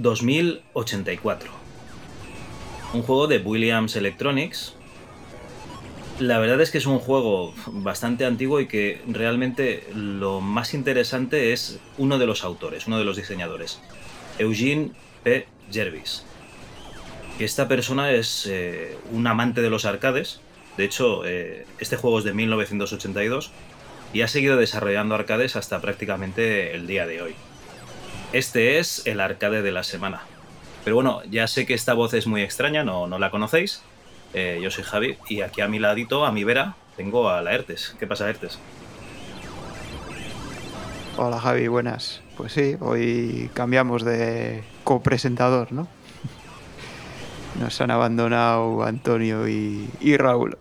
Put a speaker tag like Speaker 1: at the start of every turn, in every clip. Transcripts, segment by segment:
Speaker 1: Robotón 2084. Un juego de Williams Electronics. La verdad es que es un juego bastante antiguo y que realmente lo más interesante es uno de los autores, uno de los diseñadores, Eugene P. Jervis. Esta persona es eh, un amante de los arcades. De hecho, eh, este juego es de 1982 y ha seguido desarrollando arcades hasta prácticamente el día de hoy. Este es el arcade de la semana. Pero bueno, ya sé que esta voz es muy extraña, no, no la conocéis. Eh, yo soy Javi y aquí a mi ladito, a mi vera, tengo a la Ertes. ¿Qué pasa, Ertes?
Speaker 2: Hola Javi, buenas. Pues sí, hoy cambiamos de copresentador, ¿no? Nos han abandonado Antonio y, y Raúl.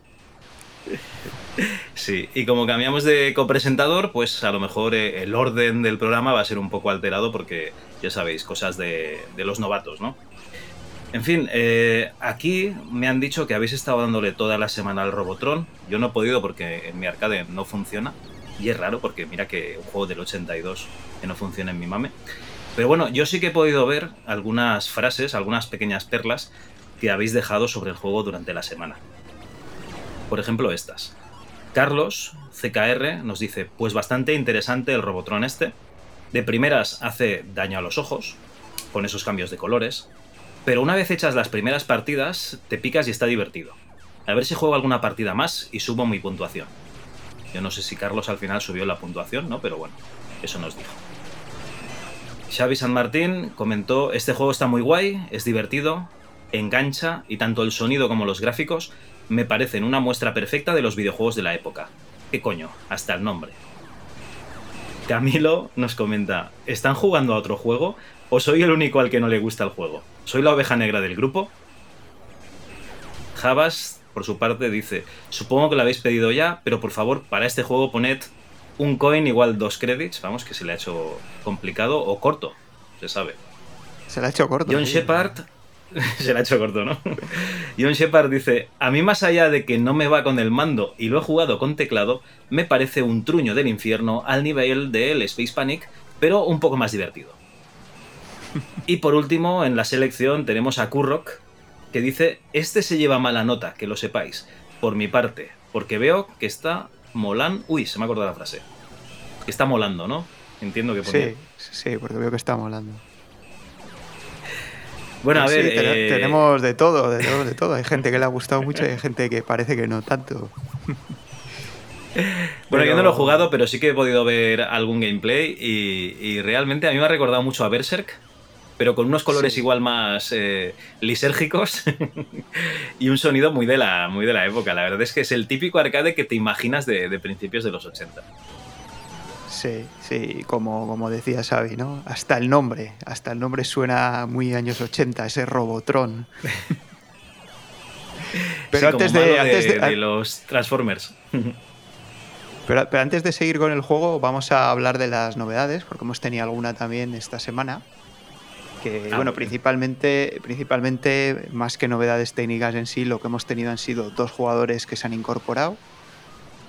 Speaker 1: Sí, y como cambiamos de copresentador, pues a lo mejor eh, el orden del programa va a ser un poco alterado porque ya sabéis, cosas de, los novatos, ¿no? En fin, eh, aquí me han dicho que habéis estado dándole toda la semana al Robotron. Yo no he podido porque en mi arcade no funciona. Y es raro porque mira que un juego del 82 que no funciona en mi mame. Pero bueno, yo sí que he podido ver algunas frases, algunas pequeñas perlas que habéis dejado sobre el juego durante la semana. Por ejemplo, estas. Carlos, CKR, nos dice, pues bastante interesante el Robotron este. De primeras hace daño a los ojos, con esos cambios de colores, pero una vez hechas las primeras partidas, te picas y está divertido. A ver si juego alguna partida más y subo mi puntuación. Yo no sé si Carlos al final subió la puntuación, ¿no? Pero bueno, eso nos dijo. Xavi San Martín comentó, este juego está muy guay, es divertido, engancha y tanto el sonido como los gráficos me parecen una muestra perfecta de los videojuegos de la época. ¿Qué coño? Hasta el nombre. Camilo nos comenta, ¿están jugando a otro juego o soy el único al que no le gusta el juego? ¿Soy la oveja negra del grupo? Javas, por su parte, dice, supongo que lo habéis pedido ya, pero por favor, para este juego poned un coin igual dos credits, vamos, que se le ha hecho complicado o corto, se sabe.
Speaker 2: Se le ha hecho corto.
Speaker 1: John Shepard Se la ha hecho corto, ¿no? John Shepard dice, a mí más allá de que no me va con el mando y lo he jugado con teclado, me parece un truño del infierno al nivel del Space Panic, pero un poco más divertido. Y por último, en la selección tenemos a Kurrock, que dice, este se lleva mala nota, que lo sepáis, por mi parte, porque veo que está molando... Uy, se me ha acordado la frase. Que está molando, ¿no? Entiendo que
Speaker 2: Sí, sí, porque veo que está molando.
Speaker 1: Bueno, a ver.
Speaker 2: Eh, tenemos de todo, de todo, de todo. Hay gente que le ha gustado mucho y hay gente que parece que no tanto.
Speaker 1: Bueno, yo no lo he jugado, pero sí que he podido ver algún gameplay y, realmente a mí me ha recordado mucho a Berserk, pero con unos colores igual más eh, lisérgicos y un sonido muy de, la, muy de la época. La verdad es que es el típico arcade que te imaginas de, de principios de los 80.
Speaker 2: Sí, sí, como, como decía Xavi, ¿no? Hasta el nombre, hasta el nombre suena muy años 80, ese Robotron.
Speaker 1: pero antes, de, los Transformers.
Speaker 2: pero, antes de seguir con el juego, vamos a hablar de las novedades, porque hemos tenido alguna también esta semana. Que, ah, bueno, principalmente, principalmente, más que novedades técnicas en sí, lo que hemos tenido han sido dos jugadores que se han incorporado.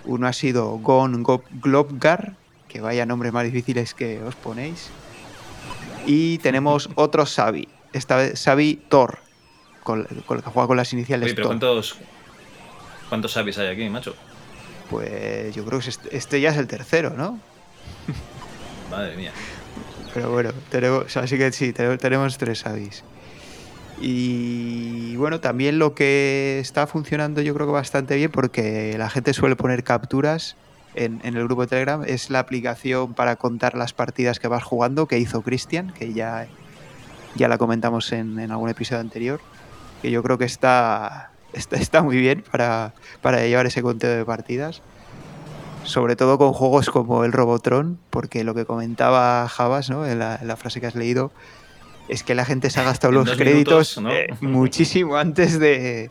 Speaker 2: Uno ha sido Gon Globgar, que vaya nombres más difíciles que os ponéis. Y tenemos otro Sabi, esta vez Sabi Thor, con, con, el que juega con las iniciales
Speaker 1: Oye, pero ¿cuántos, ¿cuántos Sabis hay aquí, macho?
Speaker 2: Pues yo creo que este, este ya es el tercero, ¿no?
Speaker 1: Madre mía.
Speaker 2: Pero bueno, tenemos, así que sí, tenemos tres Sabis. Y bueno, también lo que está funcionando yo creo que bastante bien porque la gente suele poner capturas en, el grupo de Telegram es la aplicación para contar las partidas que vas jugando que hizo Cristian, que ya, ya la comentamos en, algún episodio anterior, que yo creo que está, está, muy bien para, para llevar ese conteo de partidas. Sobre todo con juegos como el Robotron, porque lo que comentaba Javas ¿no? en, la, frase que has leído, es que la gente se ha gastado los créditos eh, muchísimo antes de,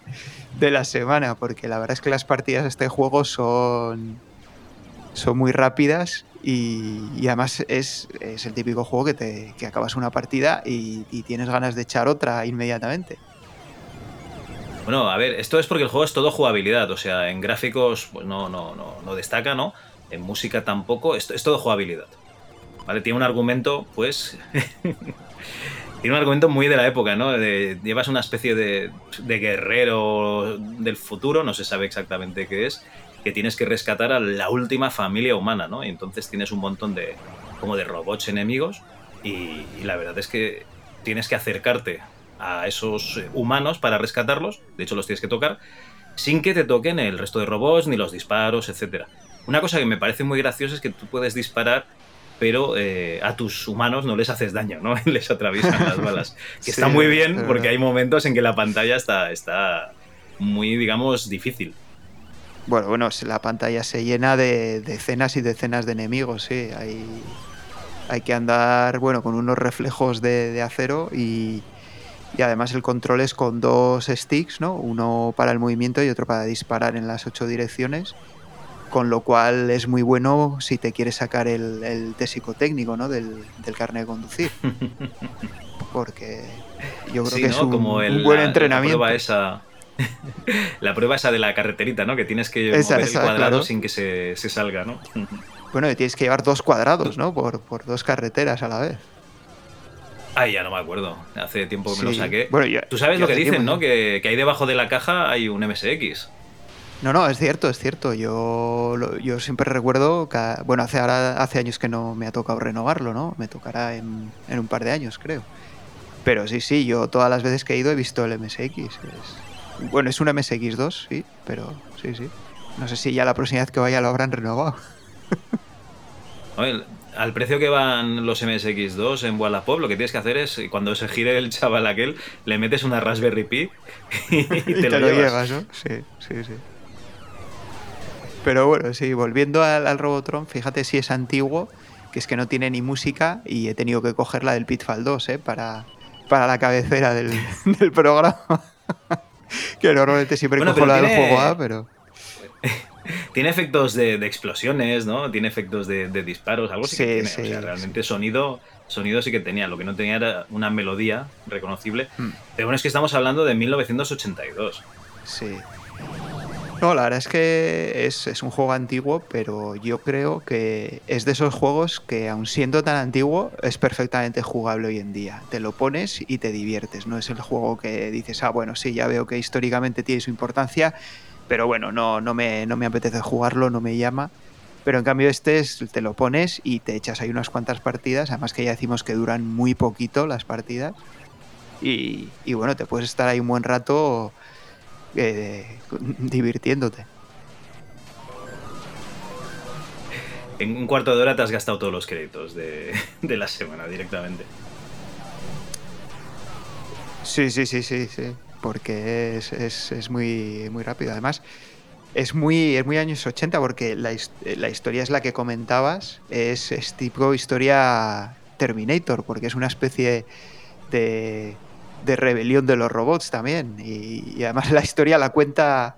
Speaker 2: de, la semana, porque la verdad es que las partidas de este juego son, son muy rápidas y, además es, el típico juego que, te, que acabas una partida y, tienes ganas de echar otra inmediatamente.
Speaker 1: Bueno, a ver, esto es porque el juego es todo jugabilidad, o sea, en gráficos pues no, no, no, no destaca, ¿no? En música tampoco, es, es todo jugabilidad. ¿vale? Tiene un argumento, pues... tiene un argumento muy de la época, ¿no? llevas una especie de, de, guerrero del futuro, no se sabe exactamente qué es, que tienes que rescatar a la última familia humana, ¿no? Y entonces tienes un montón de como de robots enemigos y, la verdad es que tienes que acercarte a esos humanos para rescatarlos, de hecho los tienes que tocar, sin que te toquen el resto de robots ni los disparos, etc. Una cosa que me parece muy graciosa es que tú puedes disparar pero eh, a tus humanos no les haces daño, ¿no? les atraviesan las balas. Que está muy bien porque hay momentos en que la pantalla está, está muy, digamos, difícil.
Speaker 2: Bueno, bueno, la pantalla se llena de decenas y decenas de enemigos, sí. Hay, hay que andar, bueno, con unos reflejos de, acero y, y, además el control es con dos sticks, ¿no? Uno para el movimiento y otro para disparar en las ocho direcciones con lo cual es muy bueno si te quieres sacar el, el test psicotécnico ¿no? del, del carnet de conducir. Porque yo creo que es un, buen entrenamiento.
Speaker 1: La prueba, esa, la prueba esa de la carreterita, ¿no? Que tienes que mover el cuadrado sin que se, se, salga, ¿no?
Speaker 2: bueno, y tienes que llevar dos cuadrados, ¿no? Por, por dos carreteras a la vez.
Speaker 1: Ay, ya no me acuerdo. Hace tiempo que me lo saqué. Bueno, Tú sabes lo que dicen, ¿no? Que, que, ahí debajo de la caja hay un MSX.
Speaker 2: No, no, es cierto, es cierto. Yo, yo siempre recuerdo, que, bueno, hace, ahora, hace años que no me ha tocado renovarlo, ¿no? Me tocará en, un par de años, creo. Pero sí, sí, yo todas las veces que he ido he visto el MSX. Bueno, es un MSX2, sí, pero sí, sí. No sé si ya la próxima vez que vaya lo habrán renovado.
Speaker 1: al precio que van los MSX2 en Wallapop, lo que tienes que hacer es, cuando se gire el chaval aquel, le metes una Raspberry Pi y te, lo, llevas. ¿no?
Speaker 2: Sí, sí, sí. Pero bueno, sí, volviendo al, Robotron, fíjate si es antiguo, que es que no tiene ni música y he tenido que coger la del Pitfall 2 ¿eh? para, para la cabecera del, programa. que normalmente siempre cojo la del juego A, pero...
Speaker 1: tiene efectos de, exsplosiones, ¿no? Tiene efectos de, disparos, algo sí, que tiene. o sea, realmente sonido, sonido sí que tenía. Lo que no tenía era una melodía reconocible. Hmm. Pero bueno, es que estamos hablando de 1982.
Speaker 2: Sí. No, la verdad es que es, un juego antiguo, pero yo creo que es de esos juegos que, aun siendo tan antiguo, es perfectamente jugable hoy en día. Te lo pones y te diviertes. No es el juego que dices, ah, bueno, sí, ya veo que históricamente tiene su importancia, pero bueno, no, no, me, no me apetece jugarlo, no me llama. Pero en cambio este es, te lo pones y te echas ahí unas cuantas partidas, además que ya decimos que duran muy poquito las partidas. Y, y bueno, te puedes estar ahí un buen rato eh, divirtiéndote.
Speaker 1: En un cuarto de hora te has gastado todos los créditos de, la semana directamente.
Speaker 2: Sí, sí, sí, sí, sí. Porque es, muy, muy rápido. Además, es muy, es muy años 80 porque la, la historia es la que comentabas. Es, es tipo historia Terminator, porque es una especie de de rebelión de los robots también. Y, además la historia la cuenta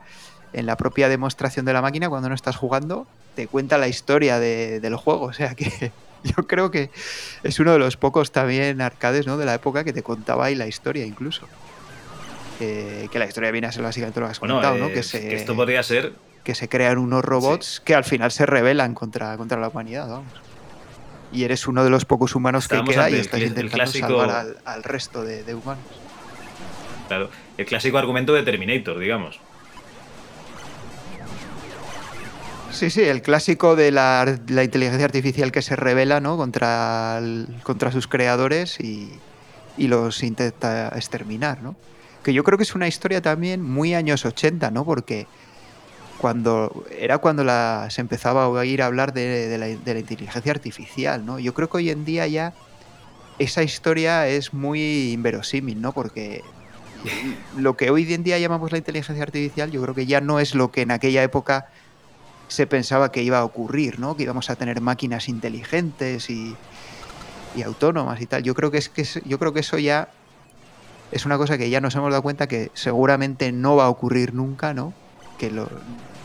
Speaker 2: en la propia demostración de la máquina cuando no estás jugando, te cuenta la historia del juego. O sea que yo creo que es uno de los pocos también arcades ¿no? de la época que te contaba ahí la historia incluso. que la historia viene a ser básicamente lo que has contado, ¿no?
Speaker 1: Que, se, esto podría ser...
Speaker 2: Que se crean unos robots que al final se rebelan contra, contra la humanidad, vamos y eres uno de los pocos humanos que queda y estás intentando salvar al, resto de, humanos.
Speaker 1: Claro, el clásico argumento de Terminator, digamos.
Speaker 2: Sí, sí, el clásico de la, inteligencia artificial que se revela ¿no? contra, contra sus creadores y, y, los intenta exterminar, ¿no? Que yo creo que es una historia también muy años 80, ¿no? Porque cuando era cuando la, se empezaba a oír hablar de, la, inteligencia artificial, ¿no? Yo creo que hoy en día ya esa historia es muy inverosímil, ¿no? Porque lo que hoy en día llamamos la inteligencia artificial, yo creo que ya no es lo que en aquella época se pensaba que iba a ocurrir, ¿no? Que íbamos a tener máquinas inteligentes y, autónomas y tal. Yo creo que es que yo creo que eso ya es una cosa que ya nos hemos dado cuenta que seguramente no va a ocurrir nunca, ¿no? Que lo,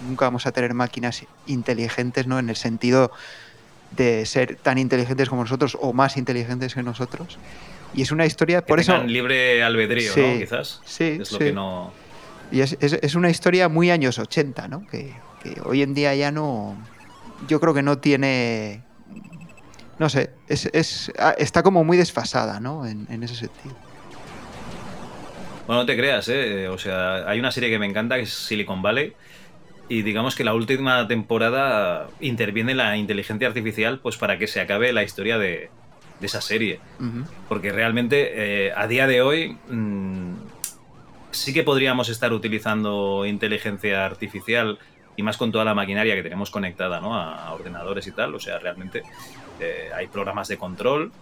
Speaker 2: nunca vamos a tener máquinas inteligentes, ¿no? En el sentido de ser tan inteligentes como nosotros o más inteligentes que nosotros. Y es una historia, por eso...
Speaker 1: libre albedrío, ¿no? Quizás. Sí, es lo que no...
Speaker 2: Y es, es, una historia muy años 80, ¿no? Que, hoy en día ya no... Yo creo que no tiene... no sé, es, ah, está como muy desfasada, ¿no? En, ese sentido.
Speaker 1: Bueno, no te creas, ¿eh? O sea, hay una serie que me encanta que es Silicon Valley. Y digamos que la última temporada interviene la inteligencia artificial pues para que se acabe la historia de, esa serie. Porque realmente eh, a día de hoy mm, sí que podríamos estar utilizando inteligencia artificial y más con toda la maquinaria que tenemos conectada ¿no? a, ordenadores y tal. O sea, realmente eh, hay programas de control.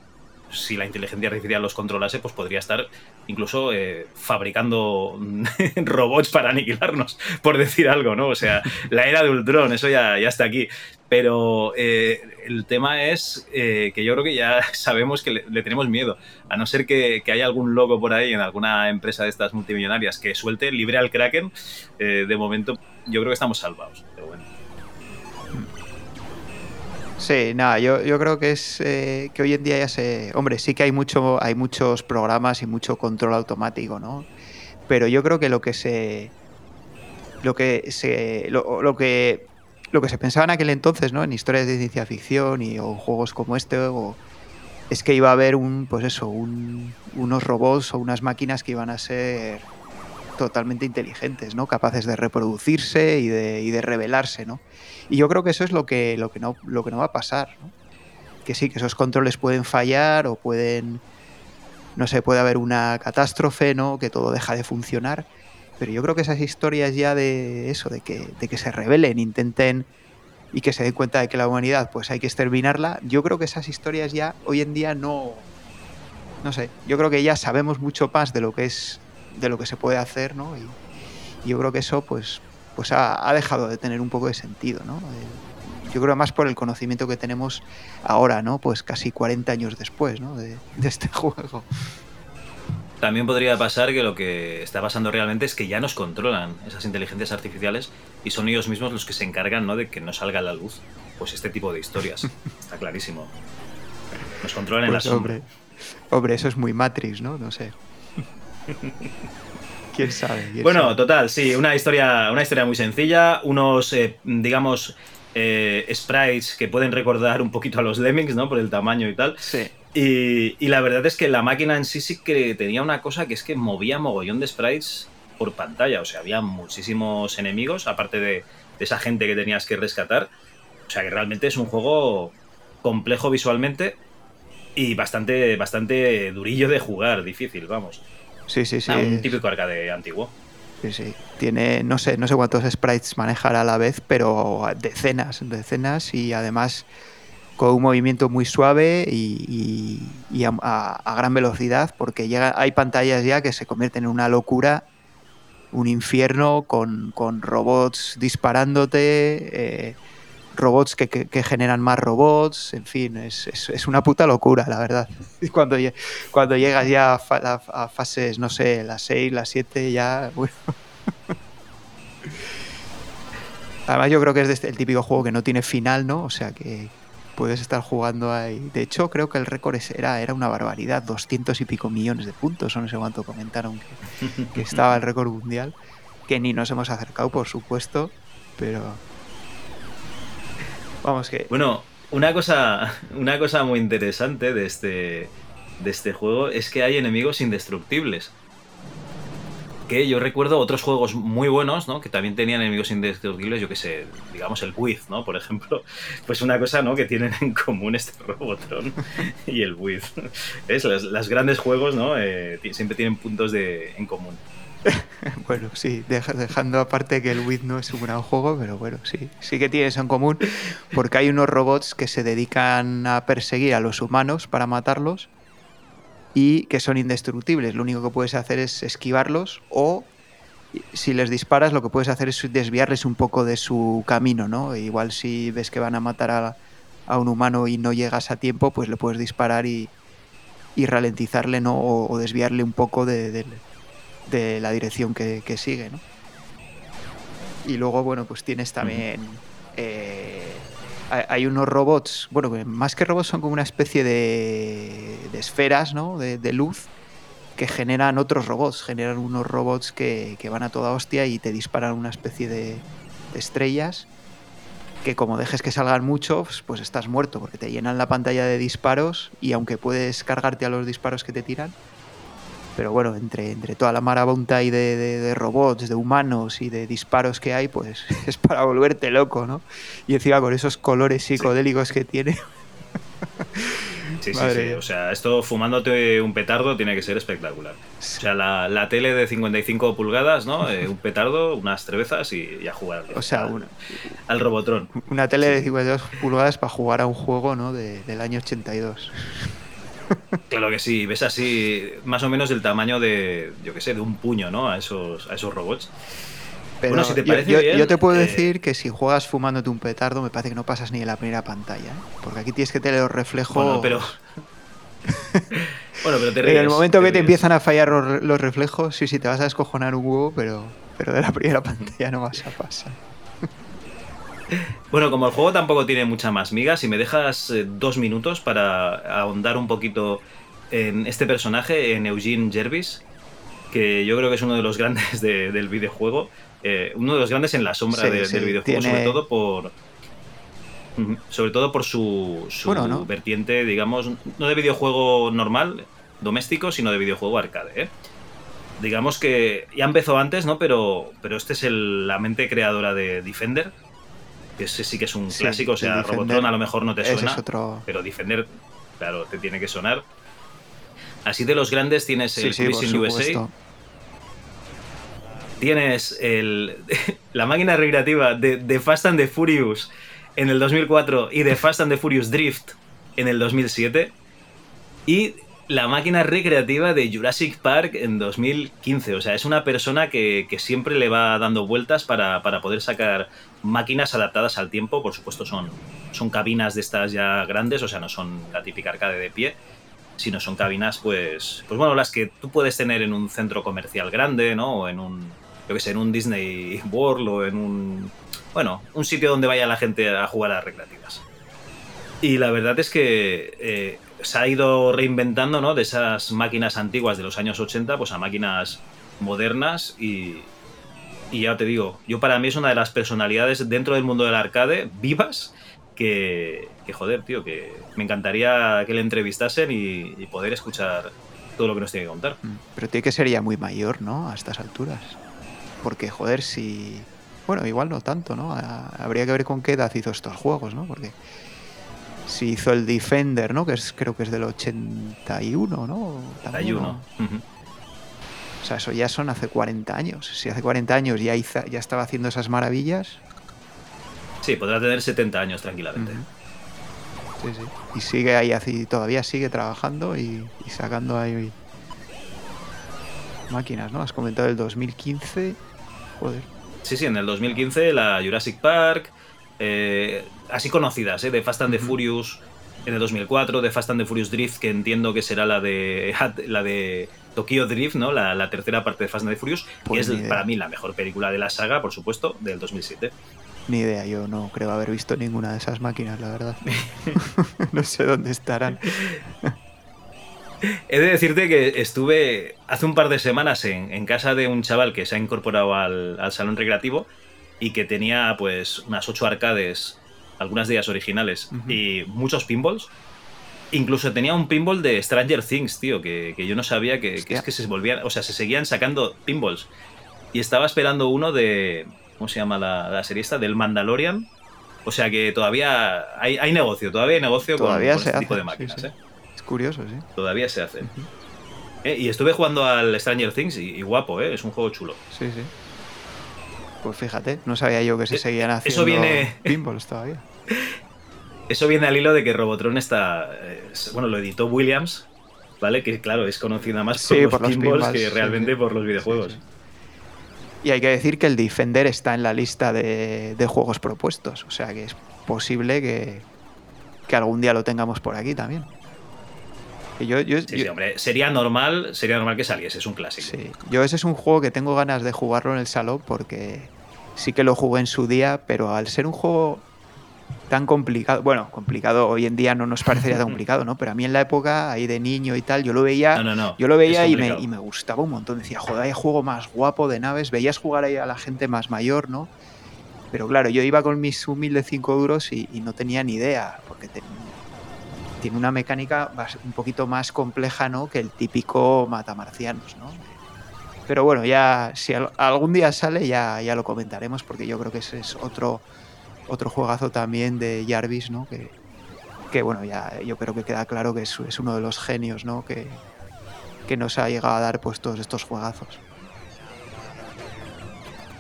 Speaker 1: Si la inteligencia artificial los controlase, pues podría estar incluso eh, fabricando robots para aniquilarnos, por decir algo, ¿no? O sea, la era de Ultron, eso ya, está aquí. Pero eh, el tema es que yo creo que ya sabemos que le, tenemos miedo. A no ser que, que, haya algún loco por ahí en alguna empresa de estas multimillonarias que suelte libre al Kraken, de momento yo creo que estamos salvados. Pero bueno.
Speaker 2: Sí, nada, yo, yo creo que es eh, que hoy en día ya se. Hombre, sí que hay mucho, hay muchos programas y mucho control automático, ¿no? Pero yo creo que lo que se. Lo que se. Lo, que. Lo que se pensaba en aquel entonces, ¿no? En historias de ciencia ficción y o juegos como este, es que iba a haber un, pues eso, unos robots o unas máquinas que iban a ser totalmente inteligentes, ¿no? Capaces de reproducirse y de, y de revelarse, ¿no? Y yo creo que eso es lo que, lo que, no, lo que no va a pasar, ¿no? Que sí, que esos controles pueden fallar o pueden, no sé, puede haber una catástrofe, ¿no? Que todo deja de funcionar. Pero yo creo que esas historias ya de eso, de que, de que se rebelen, intenten y que se den cuenta de que la humanidad pues hay que exterminarla, yo creo que esas historias ya hoy en día no, no sé, yo creo que ya sabemos mucho más de lo que es de lo que se puede hacer, ¿no? Y, yo creo que eso, pues, pues ha, dejado de tener un poco de sentido, ¿no? Eh, yo creo más por el conocimiento que tenemos ahora, ¿no? Pues casi 40 años después, ¿no? De, este juego.
Speaker 1: También podría pasar que lo que está pasando realmente es que ya nos controlan esas inteligencias artificiales y son ellos mismos los que se encargan ¿no? de que no salga a la luz pues este tipo de historias. Está clarísimo. Nos controlan en la pues,
Speaker 2: sombra. Hombre, hombre, eso es muy Matrix, ¿no? No sé. ¿Quién sabe?
Speaker 1: bueno, total, sí, una historia, una historia muy sencilla, unos, eh, digamos, eh, sprites que pueden recordar un poquito a los Lemmings, ¿no? Por el tamaño y tal.
Speaker 2: Sí.
Speaker 1: Y, la verdad es que la máquina en sí sí que tenía una cosa que es que movía mogollón de sprites por pantalla. O sea, había muchísimos enemigos, aparte de, de esa gente que tenías que rescatar. O sea, que realmente es un juego complejo visualmente y bastante, bastante durillo de jugar, difícil, vamos.
Speaker 2: Sí, sí, sí.
Speaker 1: un típico arcade antiguo.
Speaker 2: Sí, sí. Tiene, no sé, no sé cuántos sprites manejar a la vez, pero decenas, decenas y además con un movimiento muy suave y, a, gran velocidad, porque llega, hay pantallas ya que se convierten en una locura, un infierno con, con robots disparándote, eh, robots que, generan más robots, en fin, es, una puta locura, la verdad. Cuando, cuando llegas ya a, fases, no sé, las 6, las 7, ya, bueno. Además yo creo que es este, el típico juego que no tiene final, ¿no? O sea que puedes estar jugando ahí. De hecho, creo que el récord era, era una barbaridad, 200 y pico millones de puntos, o no sé cuánto comentaron que, que estaba el récord mundial, que ni nos hemos acercado, por supuesto, pero Vamos que.
Speaker 1: Bueno, una cosa, una cosa muy interesante de este, de este juego es que hay enemigos indestructibles. Que yo recuerdo otros juegos muy buenos, ¿no? Que también tenían enemigos indestructibles, yo que sé, digamos el Wiz, ¿no? Por ejemplo. Pues una cosa, ¿no? Que tienen en común este Robotron y el Wiz. Es, los, grandes juegos, ¿no? Eh, siempre tienen puntos de, en común.
Speaker 2: bueno, sí, dejando aparte que el Wii no es un gran juego, pero bueno, sí, sí que tienes en común, porque hay unos robots que se dedican a perseguir a los humanos para matarlos y que son indestructibles. Lo único que puedes hacer es esquivarlos o si les disparas lo que puedes hacer es desviarles un poco de su camino, ¿no? Igual si ves que van a matar a, un humano y no llegas a tiempo, pues le puedes disparar y, ralentizarle, ¿no? O, desviarle un poco de la dirección que, sigue, ¿no? Y luego, bueno, pues tienes también... Eh, hay unos robots, bueno, más que robots son como una especie de, de esferas, ¿no? De, luz que generan otros robots, generan unos robots que, van a toda hostia y te disparan una especie de, estrellas. que como dejes que salgan muchos, pues estás muerto, porque te llenan la pantalla de disparos y aunque puedes cargarte a los disparos que te tiran, pero bueno, entre, entre toda la marabunta y de, de, robots, de humanos y de disparos que hay, pues es para volverte loco, ¿no? Y encima con esos colores psicodélicos que tiene.
Speaker 1: Sí, sí, sí. O sea, esto fumándote un petardo tiene que ser espectacular. O sea, la, la tele de 55 pulgadas, ¿no? Eh, un petardo, unas cervezas y, a jugar.
Speaker 2: O sea,
Speaker 1: al, al Robotron.
Speaker 2: Una tele de 52 pulgadas para jugar a un juego, ¿no? De, del año 82.
Speaker 1: Claro que sí, ves así más o menos del tamaño de, yo qué sé, de un puño, ¿no? A esos, a esos robots.
Speaker 2: Pero bueno, si te parece yo, yo, te puedo eh, decir que si juegas fumándote un petardo, me parece que no pasas ni en la primera pantalla. ¿eh? Porque aquí tienes que tener los reflejos.
Speaker 1: Bueno, pero. bueno, pero te
Speaker 2: En el momento que te empiezan a fallar los reflejos, sí, sí, te vas a descojonar un huevo, pero, pero de la primera pantalla no vas a pasar.
Speaker 1: Bueno, como el juego tampoco tiene mucha más miga, si me dejas eh, dos minutos para ahondar un poquito en este personaje, en Eugene Jervis, que yo creo que es uno de los grandes del videojuego, eh, uno de los grandes en la sombra del videojuego, sobre todo por sobre todo por su, vertiente, digamos, no de videojuego normal, doméstico, sino de videojuego arcade. ¿eh? Digamos que ya empezó antes, ¿no? Pero, pero este es la mente creadora de Defender, que ese sí que es un clásico, o sea, Robotron a lo mejor no te suena, pero Defender, claro, te tiene que sonar. Así de los grandes tienes el sí, USA. Tienes el, la máquina recreativa de, de, Fast and the Furious en el 2004 y de Fast and the Furious Drift en el 2007. Y la máquina recreativa de Jurassic Park en 2015. O sea, es una persona que, siempre le va dando vueltas para, poder sacar máquinas adaptadas al tiempo. Por supuesto, son, son cabinas de estas ya grandes, o sea, no son la típica arcade de pie, sino son cabinas, pues, pues bueno, las que tú puedes tener en un centro comercial grande, ¿no? O en un, yo que sé, en un Disney World o en un, bueno, un sitio donde vaya la gente a jugar a las recreativas. Y la verdad es que eh, se ha ido reinventando, ¿no? De esas máquinas antiguas de los años 80, pues a máquinas modernas y, y ya te digo, yo para mí es una de las personalidades dentro del mundo del arcade vivas que, que joder, tío, que me encantaría que le entrevistasen y, y, poder escuchar todo lo que nos tiene que contar. Mm,
Speaker 2: pero tiene que ser ya muy mayor, ¿no? A estas alturas. Porque, joder, si... Bueno, igual no tanto, ¿no? Habría que ver con qué edad hizo estos juegos, ¿no? Porque si hizo el Defender, ¿no? Que es, creo que es del 81, ¿no?
Speaker 1: 81.
Speaker 2: O sea, eso ya son hace 40 años. Si hace 40 años ya, ya estaba haciendo esas maravillas.
Speaker 1: Sí, podrá tener 70 años tranquilamente.
Speaker 2: Sí, sí. Y sigue ahí, así, todavía sigue trabajando y, sacando ahí máquinas, ¿no? Has comentado el 2015. Joder.
Speaker 1: Sí, sí, en el 2015 la Jurassic Park, eh, así conocidas, ¿eh? de Fast and the Furious en el 2004, de Fast and the Furious Drift, que entiendo que será la de la de Tokyo Drift, ¿no? La, tercera parte de Fast and the Furious, que pues es para mí la mejor película de la saga, por supuesto, del 2007.
Speaker 2: Ni idea, yo no creo haber visto ninguna de esas máquinas, la verdad. no sé dónde estarán.
Speaker 1: He de decirte que estuve hace un par de semanas en, casa de un chaval que se ha incorporado al, al salón recreativo y que tenía pues unas ocho arcades, algunas de ellas originales, y muchos pinballs. Incluso tenía un pinball de Stranger Things, tío, que, yo no sabía que, es que se volvían, o sea, se seguían sacando pinballs. Y estaba esperando uno de, ¿cómo se llama la, serie esta? Del Mandalorian. O sea que todavía hay, negocio, todavía hay negocio con, este tipo de máquinas. ¿eh?
Speaker 2: Es curioso, sí.
Speaker 1: Todavía se hace. Eh, y estuve jugando al Stranger Things y, y, guapo, ¿eh? es un juego chulo.
Speaker 2: Sí, sí. Pues fíjate, no sabía yo que se eh, seguían haciendo eso viene... pinballs todavía.
Speaker 1: Eso viene al hilo de que Robotron está. Eh, bueno, lo editó Williams, ¿vale? Que claro, es conocida más por, los, pinballs que realmente por los videojuegos.
Speaker 2: Y hay que decir que el Defender está en la lista de, juegos propuestos. O sea que es posible que, que algún día lo tengamos por aquí también.
Speaker 1: Yo, sí, hombre, sería normal, sería normal que saliese, es un clásico.
Speaker 2: Sí, yo ese es un juego que tengo ganas de jugarlo en el salón porque sí que lo jugué en su día, pero al ser un juego tan complicado, bueno, complicado hoy en día no nos parecería tan complicado, ¿no? Pero a mí en la época, ahí de niño y tal, yo lo veía, yo lo veía y me, y me, gustaba un montón. Decía, joder, hay juego más guapo de naves, veías jugar ahí a la gente más mayor, ¿no? Pero claro, yo iba con mis humildes 5 duros y, no tenía ni idea, porque tiene una mecánica un poquito más compleja ¿no? que el típico matamarcianos, ¿no? Pero bueno, ya si algún día sale ya, ya lo comentaremos porque yo creo que ese es otro, otro juegazo también de Jarvis, ¿no? Que, que bueno, ya yo creo que queda claro que es, es uno de los genios, ¿no? Que, que nos ha llegado a dar pues todos estos juegazos.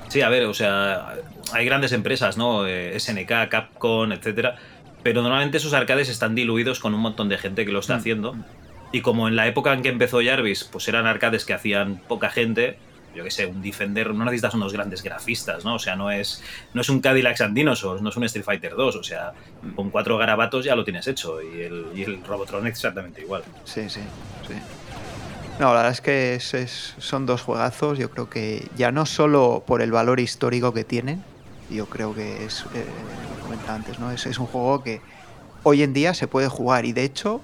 Speaker 1: Sí, a ver, o sea, hay grandes empresas, ¿no? Eh, SNK, Capcom, etcétera. Pero normalmente esos arcades están diluidos con un montón de gente que lo está mm. haciendo. Y como en la época en que empezó Jarvis, pues eran arcades que hacían poca gente, yo que sé, un Defender, no necesitas unos grandes grafistas, ¿no? O sea, no es, no es un Cadillac and Dinosaurs, no es un Street Fighter 2, o sea, con cuatro garabatos ya lo tienes hecho y el, y el Robotron exactamente igual.
Speaker 2: Sí, sí, sí. No, la verdad es que son dos juegazos. Yo creo que ya no solo por el valor histórico que tienen, yo creo que es, eh, comentaba antes, ¿no? Es, un juego que hoy en día se puede jugar y de hecho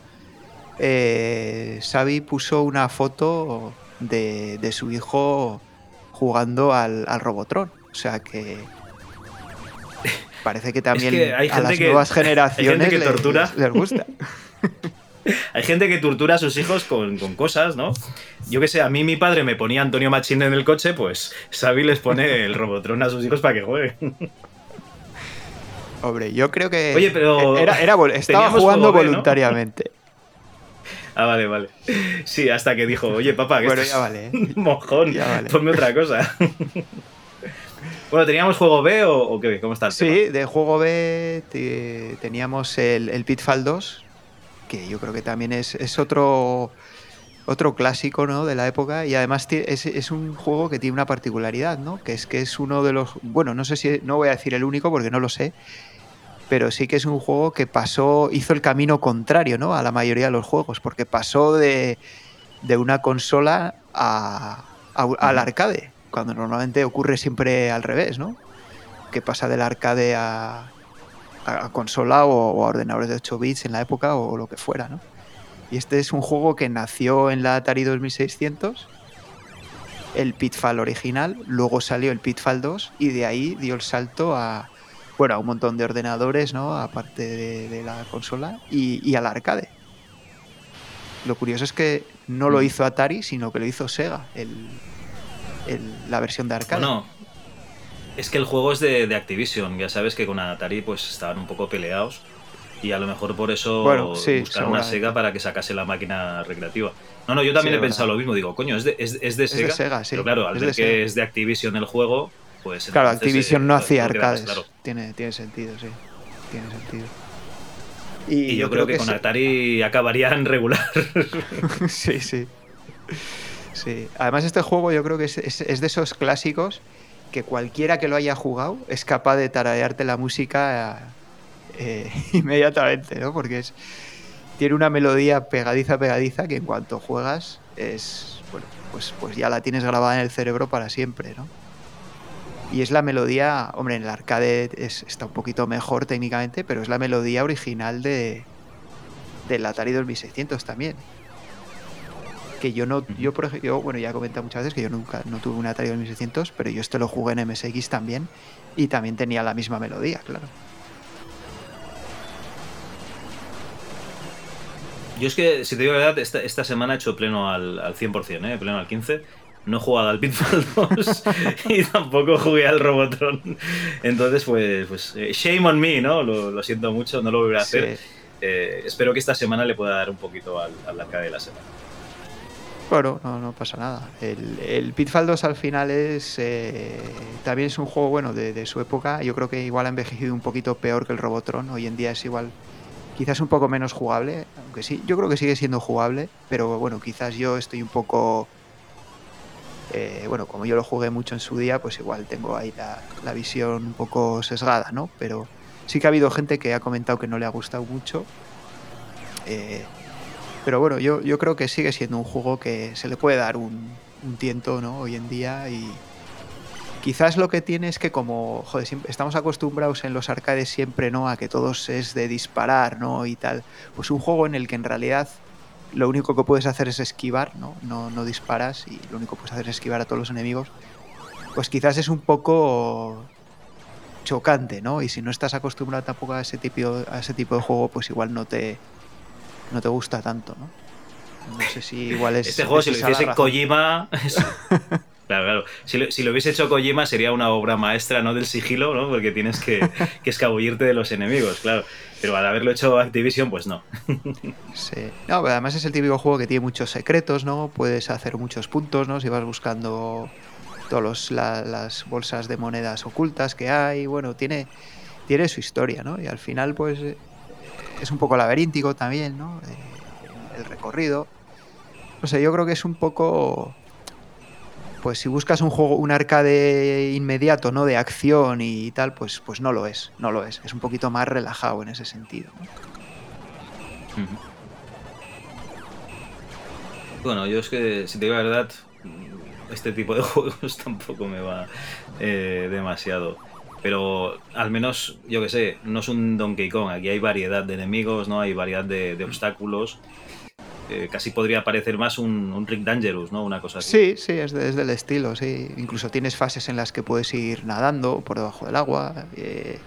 Speaker 2: eh, Xavi puso una foto de, su hijo jugando al, Robotron. O sea que parece que también a las nuevas generaciones les gusta.
Speaker 1: Hay gente que tortura a sus hijos con, cosas, ¿no? Yo que sé, a mí mi padre me ponía Antonio Machín en el coche, pues Xavi les pone el Robotron a sus hijos para que jueguen.
Speaker 2: Hombre, yo creo que.
Speaker 1: Oye, pero.
Speaker 2: Era, estaba jugando voluntariamente.
Speaker 1: Ah, vale, vale. Sí, hasta que dijo, oye, papá, que
Speaker 2: bueno, ya vale. ¿eh?
Speaker 1: mojón, ponme otra cosa. bueno, ¿teníamos juego B o, qué? ¿Cómo está
Speaker 2: Sí, de juego B teníamos el, el Pitfall 2, que yo creo que también es, otro, otro clásico ¿no? de la época y además es, es, un juego que tiene una particularidad, ¿no? que es que es uno de los, bueno, no sé si, no voy a decir el único porque no lo sé, pero sí que es un juego que pasó, hizo el camino contrario ¿no? a la mayoría de los juegos, porque pasó de, de una consola a, al arcade, cuando normalmente ocurre siempre al revés, ¿no? que pasa del arcade a, a, consola o, a ordenadores de 8 bits en la época o, lo que fuera, ¿no? Y este es un juego que nació en la Atari 2600, el Pitfall original, luego salió el Pitfall 2 y de ahí dio el salto a, bueno, a un montón de ordenadores, ¿no? Aparte de, la consola y, al arcade. Lo curioso es que no lo mm. hizo Atari, sino que lo hizo Sega, la versión de arcade.
Speaker 1: no es que el juego es de, Activision, ya sabes que con Atari pues estaban un poco peleados y a lo mejor por eso buscaron una Sega para que sacase la máquina recreativa. No, no, yo también he pensado lo mismo, digo, coño, es de, es, de Sega, pero claro, al ver que es de Activision el juego, pues...
Speaker 2: Claro, Activision no hacía arcades, tiene, tiene sentido, sí, tiene sentido.
Speaker 1: Y, yo, creo, que, con Atari acabarían regular.
Speaker 2: sí, sí. Sí, además este juego yo creo que es, es de esos clásicos que cualquiera que lo haya jugado es capaz de tararearte la música eh, inmediatamente, ¿no? Porque es, tiene una melodía pegadiza, pegadiza, que en cuanto juegas es, bueno, pues, pues ya la tienes grabada en el cerebro para siempre, ¿no? Y es la melodía, hombre, en el arcade está un poquito mejor técnicamente, pero es la melodía original de del Atari 2600 también que yo no, yo por ejemplo, bueno, ya he comentado muchas veces que yo nunca no tuve un Atari 2600, pero yo esto lo jugué en MSX también y también tenía la misma melodía, claro.
Speaker 1: Yo es que, si te digo la verdad, esta, semana he hecho pleno al, al 100%, ¿eh? pleno al 15%. No he jugado al Pitfall 2 y tampoco jugué al Robotron. Entonces, pues, pues eh, shame on me, ¿no? Lo, siento mucho, no lo voy a hacer. Eh, espero que esta semana le pueda dar un poquito al, al arcade de la semana.
Speaker 2: Bueno, no, no pasa nada. El, el, Pitfall 2 al final es eh, también es un juego bueno de, su época. Yo creo que igual ha envejecido un poquito peor que el Robotron. Hoy en día es igual, quizás un poco menos jugable, aunque sí, yo creo que sigue siendo jugable, pero bueno, quizás yo estoy un poco, eh, bueno, como yo lo jugué mucho en su día, pues igual tengo ahí la, visión un poco sesgada, ¿no? Pero sí que ha habido gente que ha comentado que no le ha gustado mucho. Eh, pero bueno, yo, yo creo que sigue siendo un juego que se le puede dar un, tiento ¿no? hoy en día y quizás lo que tiene es que como estamos acostumbrados en los arcades siempre ¿no? a que todos es de disparar ¿no? y tal, pues un juego en el que en realidad lo único que puedes hacer es esquivar, ¿no? No, no disparas y lo único que puedes hacer es esquivar a todos los enemigos, pues quizás es un poco chocante, ¿no? Y si no estás acostumbrado tampoco a ese tipo, a ese tipo de juego, pues igual no te, no te gusta tanto, ¿no? No sé si igual es.
Speaker 1: Este juego, si lo hiciese Kojima. Claro, claro. Si lo, si lo, hubiese hecho Kojima sería una obra maestra, ¿no? Del sigilo, ¿no? Porque tienes que, que escabullirte de los enemigos, claro. Pero al haberlo hecho Activision, pues no.
Speaker 2: Sí. No, pero además es el típico juego que tiene muchos secretos, ¿no? Puedes hacer muchos puntos, ¿no? Si vas buscando todas las bolsas de monedas ocultas que hay. Bueno, tiene, tiene su historia, ¿no? Y al final, pues, es un poco laberíntico también, ¿no? Eh, el recorrido. No sé, yo creo que es un poco pues si buscas un juego, un arcade inmediato, ¿no? De acción y tal, pues, pues no lo es, no lo es. Es un poquito más relajado en ese sentido.
Speaker 1: Bueno, yo es que, si te digo la verdad, este tipo de juegos tampoco me va eh, demasiado. Pero al menos, yo que sé, no es un Donkey Kong. Aquí hay variedad de enemigos, ¿no? Hay variedad de obstáculos casi podría parecer más un, Rick Dangerous, ¿no? Una cosa
Speaker 2: así. Sí, sí, es, del estilo, sí. Incluso tienes fases en las que puedes ir nadando por debajo del agua. Eh,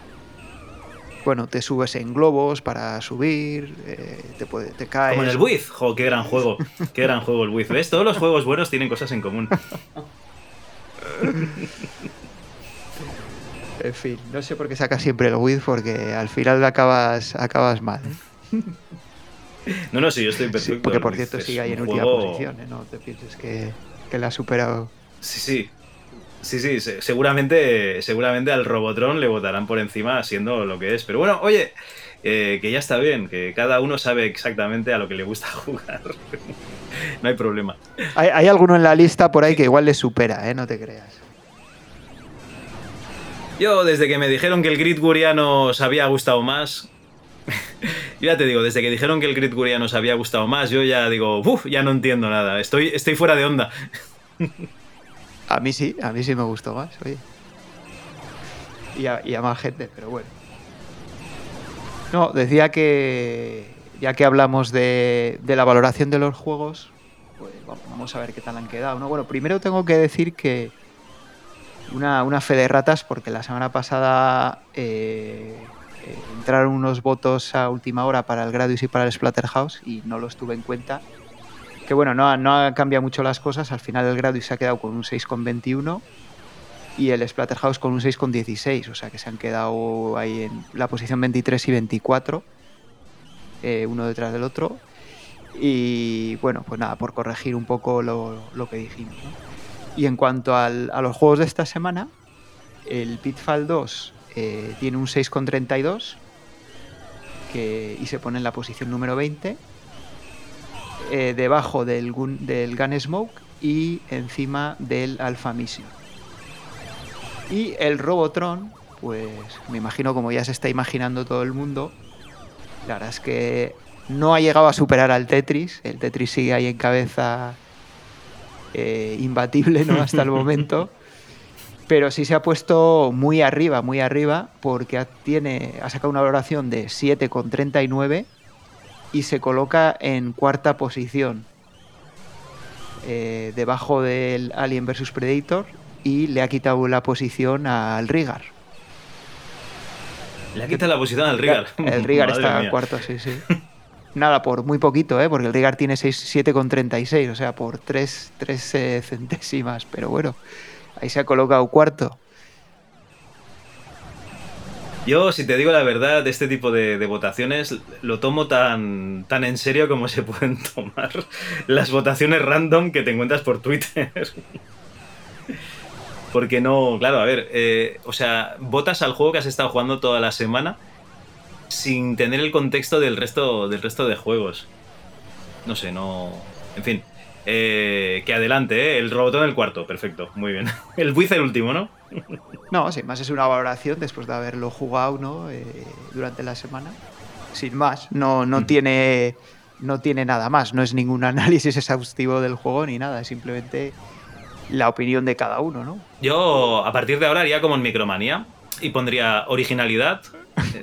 Speaker 2: bueno, te subes en globos para subir, eh, te, puede, te caes.
Speaker 1: Como en el Wiz, jo, qué gran juego, qué gran juego el Wiz. ¿Ves? Todos los juegos buenos tienen cosas en común.
Speaker 2: en fin, no sé por qué sacas siempre el Wiz, porque al final acabas, acabas mal.
Speaker 1: No, no, sí, yo estoy perfecto.
Speaker 2: porque por cierto sigue ahí en última posición, ¿eh? No te pienses que, que la ha superado.
Speaker 1: Sí, sí. Sí, sí, seguramente, seguramente al Robotron le votarán por encima siendo lo que es. Pero bueno, oye, eh, que ya está bien, que cada uno sabe exactamente a lo que le gusta jugar. no hay problema.
Speaker 2: Hay, hay, alguno en la lista por ahí que igual le supera, ¿eh? No te creas.
Speaker 1: Yo, desde que me dijeron que el Grid Guriano os había gustado más, ya te digo, desde que dijeron que el Grid Guria nos había gustado más, yo ya digo, uff, ya no entiendo nada, estoy, estoy fuera de onda.
Speaker 2: A mí sí, a mí sí me gustó más, oye. Y a, más gente, pero bueno. No, decía que ya que hablamos de, la valoración de los juegos, pues vamos a ver qué tal han quedado. ¿no? Bueno, primero tengo que decir que una, una fe de ratas, porque la semana pasada eh, entraron unos votos a última hora para el Gradius y para el Splatterhouse y no los tuve en cuenta. Que bueno, no, no han cambiado mucho las cosas. Al final el Gradius se ha quedado con un 6,21 y el Splatterhouse con un 6,16. O sea que se han quedado ahí en la posición 23 y 24, eh, uno detrás del otro. Y bueno, pues nada, por corregir un poco lo, que dijimos. Y en cuanto a los juegos de esta semana, el Pitfall 2 eh, tiene un 6,32 y se pone en la posición número 20, eh, debajo del, del Gunsmoke y encima del Alpha Mission. Y el Robotron, pues me imagino como ya se está imaginando todo el mundo, la verdad es que no ha llegado a superar al Tetris, el Tetris sigue ahí en cabeza eh, imbatible ¿no? hasta el momento. Pero sí se ha puesto muy arriba, muy arriba, porque tiene, ha sacado una valoración de 7,39 y se coloca en cuarta posición, eh, debajo del Alien vs Predator, y le ha quitado la posición al Rigar.
Speaker 1: Le ha quitado la posición al Rigar.
Speaker 2: El Rigar está cuarto, sí, sí. Nada, por muy poquito, ¿eh? porque el Rigar tiene 7,36, o sea, por 3, eh, centésimas, pero bueno. Ahí se ha colocado cuarto.
Speaker 1: Yo, si te digo la verdad, este tipo de, votaciones lo tomo tan, tan en serio como se pueden tomar las votaciones random que te encuentras por Twitter. Porque no, claro, a ver, eh, o sea, votas al juego que has estado jugando toda la semana sin tener el contexto del resto, del resto de juegos. No sé, no. En fin. Eh, que adelante, ¿eh? el robotón el cuarto, perfecto, muy bien. El Wiz el último, ¿no?
Speaker 2: No, sin más es una valoración después de haberlo jugado ¿no? Eh, durante la semana. Sin más, no, no, tiene, no tiene nada más, no es ningún análisis exhaustivo del juego ni nada, es simplemente la opinión de cada uno, ¿no?
Speaker 1: Yo a partir de ahora haría como en Micromanía y pondría originalidad,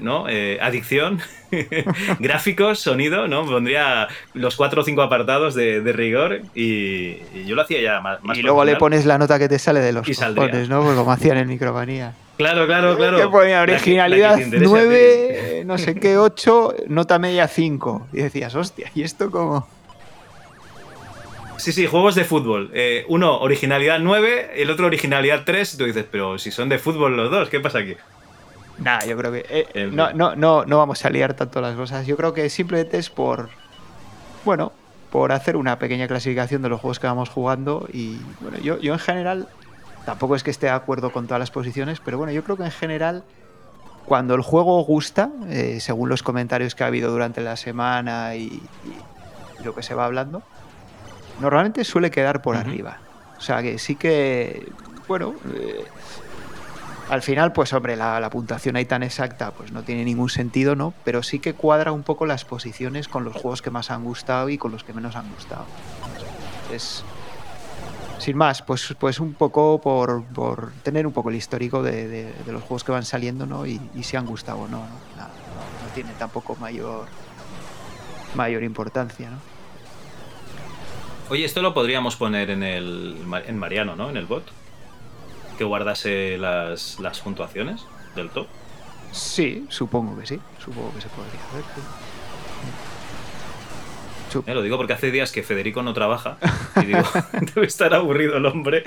Speaker 1: ¿no? Eh, adicción, gráficos, sonido, ¿no? Pondría los cuatro o cinco apartados de, rigor y, yo lo hacía ya más.
Speaker 2: y luego le pones la nota que te sale de los cojones, ¿no? Pues como hacían en Micromanía.
Speaker 1: Claro, claro, claro.
Speaker 2: Que ponía originalidad 9, no sé qué, 8, nota media 5. Y decías, hostia, ¿y esto cómo?
Speaker 1: Sí, sí, juegos de fútbol. Eh, uno, originalidad 9, el otro, originalidad 3. Y tú dices, pero si son de fútbol los dos, ¿qué pasa aquí?
Speaker 2: Nada, yo creo que. Eh, no, no, no, no vamos a liar tanto las cosas. Yo creo que simplemente es por. Bueno, por hacer una pequeña clasificación de los juegos que vamos jugando. Y bueno, yo, yo en general tampoco es que esté de acuerdo con todas las posiciones, pero bueno, yo creo que en general, cuando el juego gusta, eh, según los comentarios que ha habido durante la semana y, lo que se va hablando, normalmente suele quedar por arriba. O sea que sí que, bueno, eh, al final, pues hombre, la, puntuación ahí tan exacta, pues no tiene ningún sentido, ¿no? Pero sí que cuadra un poco las posiciones con los juegos que más han gustado y con los que menos han gustado. Es, sin más, pues, pues un poco por, tener un poco el histórico de, los juegos que van saliendo, ¿no? Y, si han gustado o no, ¿no? No, tiene tampoco mayor, mayor importancia, ¿no?
Speaker 1: Oye, esto lo podríamos poner en el en Mariano, ¿no? En el bot. Que guardase las, las puntuaciones del top.
Speaker 2: Sí, supongo que sí. Supongo que se podría hacer.
Speaker 1: Eh, lo digo porque hace días que Federico no trabaja y digo, debe estar aburrido el hombre.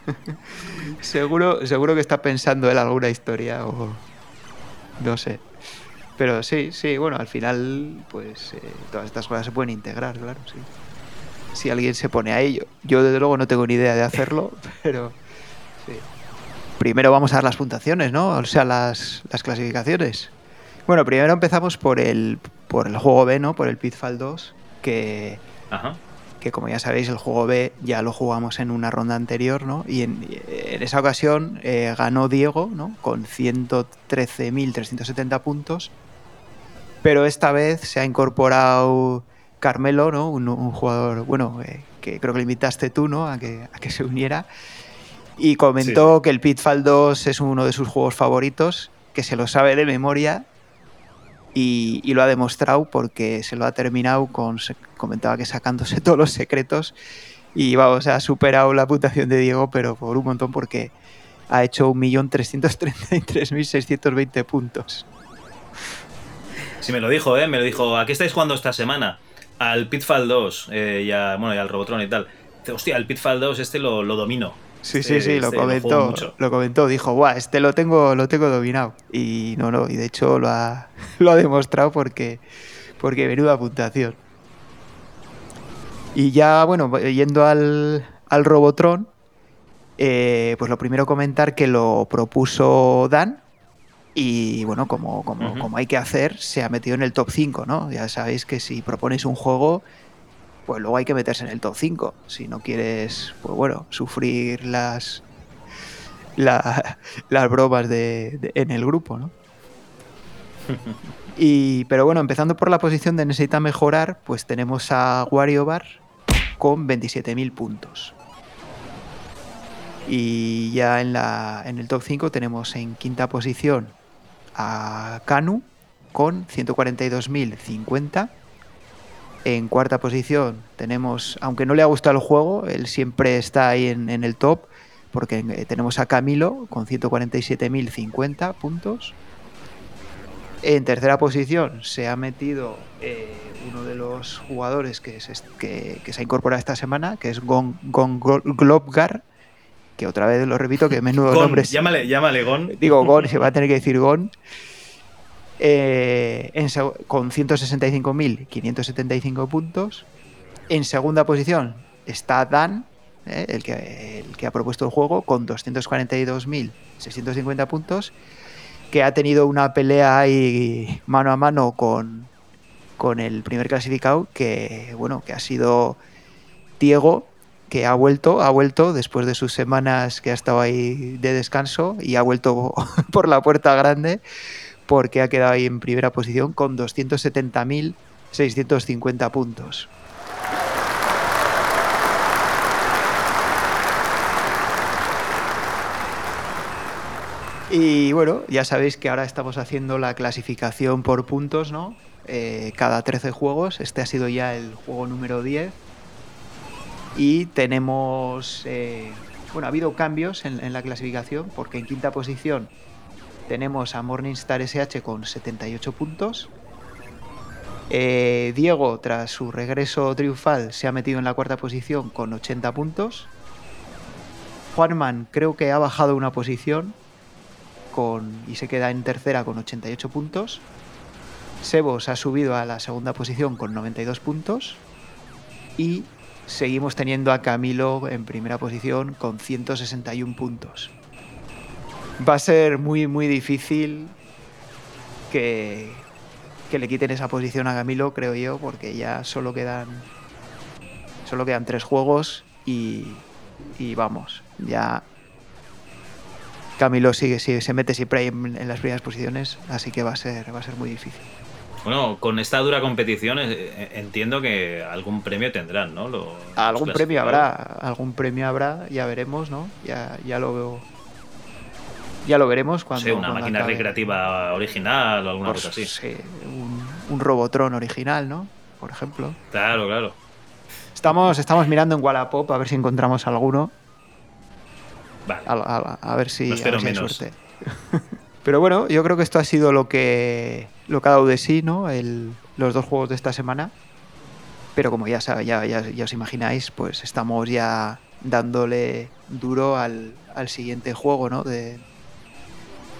Speaker 2: seguro, seguro que está pensando en alguna historia o no sé. Pero sí, sí, bueno, al final, pues eh, todas estas cosas se pueden integrar, claro, sí. Si alguien se pone a ello. Yo desde luego no tengo ni idea de hacerlo, pero sí. Primero vamos a dar las puntuaciones, ¿no? O sea, las, las clasificaciones. Bueno, primero empezamos por el, por el juego B, ¿no? Por el Pitfall 2, que, que como ya sabéis, el juego B ya lo jugamos en una ronda anterior, ¿no? Y en, esa ocasión eh, ganó Diego, ¿no? Con 113.370 puntos. Pero esta vez se ha incorporado Carmelo, ¿no? Un, jugador, bueno, eh, que creo que le invitaste tú, ¿no? A que, a que se uniera. Y comentó que el Pitfall 2 es uno de sus juegos favoritos, que se lo sabe de memoria y, lo ha demostrado porque se lo ha terminado con, comentaba que sacándose todos los secretos y vamos, ha superado la puntuación de Diego, pero por un montón porque ha hecho 1.333.620 puntos.
Speaker 1: Sí, me lo dijo, ¿eh? Me lo dijo, ¿a qué estáis jugando esta semana? Al Pitfall 2 eh, y, bueno, y al Robotron y tal. Hostia, el Pitfall 2 este lo, lo domino.
Speaker 2: Sí, sí, sí, lo este comentó. Lo, comentó, dijo, guau, este lo tengo, lo tengo dominado. Y no, no, y de hecho lo ha, lo ha demostrado porque, porque menuda puntuación. Y ya, bueno, yendo al, al Robotron, eh, pues lo primero comentar que lo propuso Dan. Y bueno, como, como, como hay que hacer, se ha metido en el top 5, ¿no? Ya sabéis que si proponéis un juego, pues luego hay que meterse en el top 5. Si no quieres, pues bueno, sufrir las, las bromas de, en el grupo, ¿no? Y, pero bueno, empezando por la posición de necesita mejorar, pues tenemos a Wario Bar con 27.000 puntos. Y ya en, la, en el top 5 tenemos en quinta posición a Kanu con 142.050 en cuarta posición tenemos, aunque no le ha gustado el juego, él siempre está ahí en, el top, porque eh, tenemos a Camilo con 147.050 puntos. En tercera posición se ha metido eh, uno de los jugadores que se, que, se ha incorporado esta semana, que es Gon, Globgar, que otra vez lo repito, que menudo nombre.
Speaker 1: Llámale, llámale Gon.
Speaker 2: Digo Gon, se va a tener que decir Gon. Eh, con 165.575 puntos. En segunda posición está Dan, eh, el, que, el que ha propuesto el juego, con 242.650 puntos, que ha tenido una pelea ahí mano a mano con, con el primer clasificado, que bueno, que ha sido Diego, que ha vuelto, ha vuelto después de sus semanas que ha estado ahí de descanso y ha vuelto por la puerta grande porque ha quedado ahí en primera posición con 270.650 puntos. Y bueno, ya sabéis que ahora estamos haciendo la clasificación por puntos, ¿no? Eh, cada 13 juegos. Este ha sido ya el juego número 10. Y tenemos eh, bueno, ha habido cambios en, la clasificación porque en quinta posición tenemos a Morningstar SH con 78 puntos. Eh, Diego, tras su regreso triunfal, se ha metido en la cuarta posición con 80 puntos. Juanman creo que ha bajado una posición con, y se queda en tercera con 88 puntos. Sebos ha subido a la segunda posición con 92 puntos. Y seguimos teniendo a Camilo en primera posición con 161 puntos. Va a ser muy, muy difícil que, que le quiten esa posición a Camilo, creo yo, porque ya solo quedan, solo quedan tres juegos y, y vamos, ya Camilo sigue, sigue, se mete siempre ahí en, las primeras posiciones, así que va a ser, va a ser muy difícil.
Speaker 1: Bueno, con esta dura competición eh, eh, entiendo que algún premio tendrán, ¿no?
Speaker 2: algún premio habrá, algún premio habrá, ya veremos, ¿no? Ya, ya lo veo. Ya lo veremos cuando.
Speaker 1: Sí, una máquina recreativa original o alguna cosa así.
Speaker 2: Sí, un, un, Robotron original, ¿no? Por ejemplo.
Speaker 1: Claro, claro.
Speaker 2: Estamos, estamos mirando en Wallapop a ver si encontramos alguno.
Speaker 1: Vale.
Speaker 2: A, ver si,
Speaker 1: espero menos.
Speaker 2: Pero bueno, yo creo que esto ha sido lo que, lo que ha dado de sí, ¿no? los dos juegos de esta semana. Pero como ya, ya, ya, os imagináis, pues estamos ya dándole duro al, siguiente juego, ¿no? De,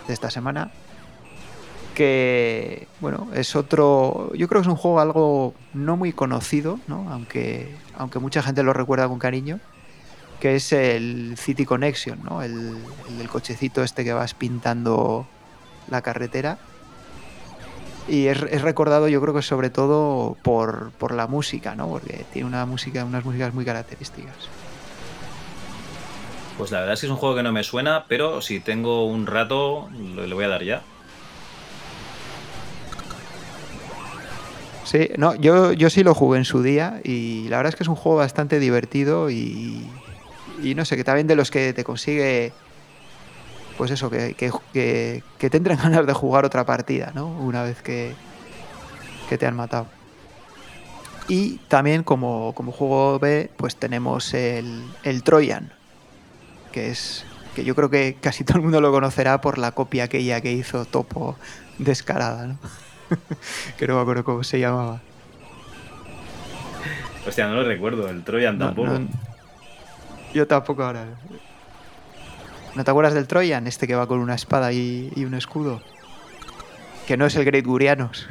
Speaker 2: de esta semana. Que, bueno, es otro. Yo creo que es un juego algo no muy conocido, ¿no? Aunque, aunque mucha gente lo recuerda con cariño que es el City Connection, ¿no? El, el, cochecito este que vas pintando la carretera. Y es, recordado yo creo que sobre todo por, por, la música, ¿no? Porque tiene una música, unas músicas muy características.
Speaker 1: Pues la verdad es que es un juego que no me suena, pero si tengo un rato le voy a dar ya.
Speaker 2: Sí, no, yo, yo sí lo jugué en su día y la verdad es que es un juego bastante divertido y, y no sé, que también de los que te consigue, pues eso, que, que, que, entren ganas de jugar otra partida, ¿no? Una vez que, que te han matado. Y también como, como juego B, pues tenemos el, el Troyan, que es que yo creo que casi todo el mundo lo conocerá por la copia aquella que hizo Topo descarada, ¿no? que no me acuerdo cómo se llamaba.
Speaker 1: Hostia, no lo recuerdo, el Troyan tampoco.
Speaker 2: Yo tampoco ahora. ¿No te acuerdas del Troyan? Este que va con una espada y, un escudo. Que no es el Great Gurianos.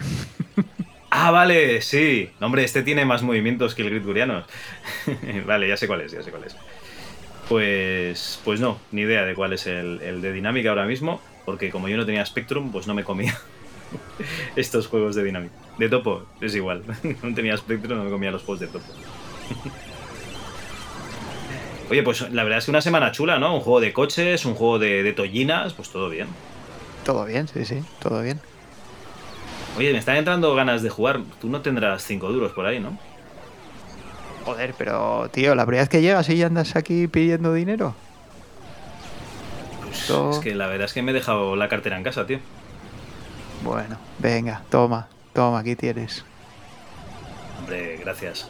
Speaker 1: Ah, vale, sí. hombre, este tiene más movimientos que el Great Gurianos. vale, ya sé cuál es, ya sé cuál es. Pues, pues no, ni idea de cuál es el, el de dinámica ahora mismo, porque como yo no tenía Spectrum, pues no me comía estos juegos de dinámica. De topo, es igual. no tenía Spectrum, no me comía los juegos de topo. Oye, pues la verdad es que una semana chula, ¿no? Un juego de coches, un juego de, tollinas, pues todo bien.
Speaker 2: Todo bien, sí, sí, todo bien.
Speaker 1: Oye, me están entrando ganas de jugar. Tú no tendrás cinco duros por ahí, ¿no?
Speaker 2: Joder, pero tío, la primera vez que llegas y andas aquí pidiendo dinero.
Speaker 1: Pues es que la verdad es que me he dejado la cartera en casa, tío.
Speaker 2: Bueno, venga, toma, toma, aquí tienes.
Speaker 1: Hombre, gracias.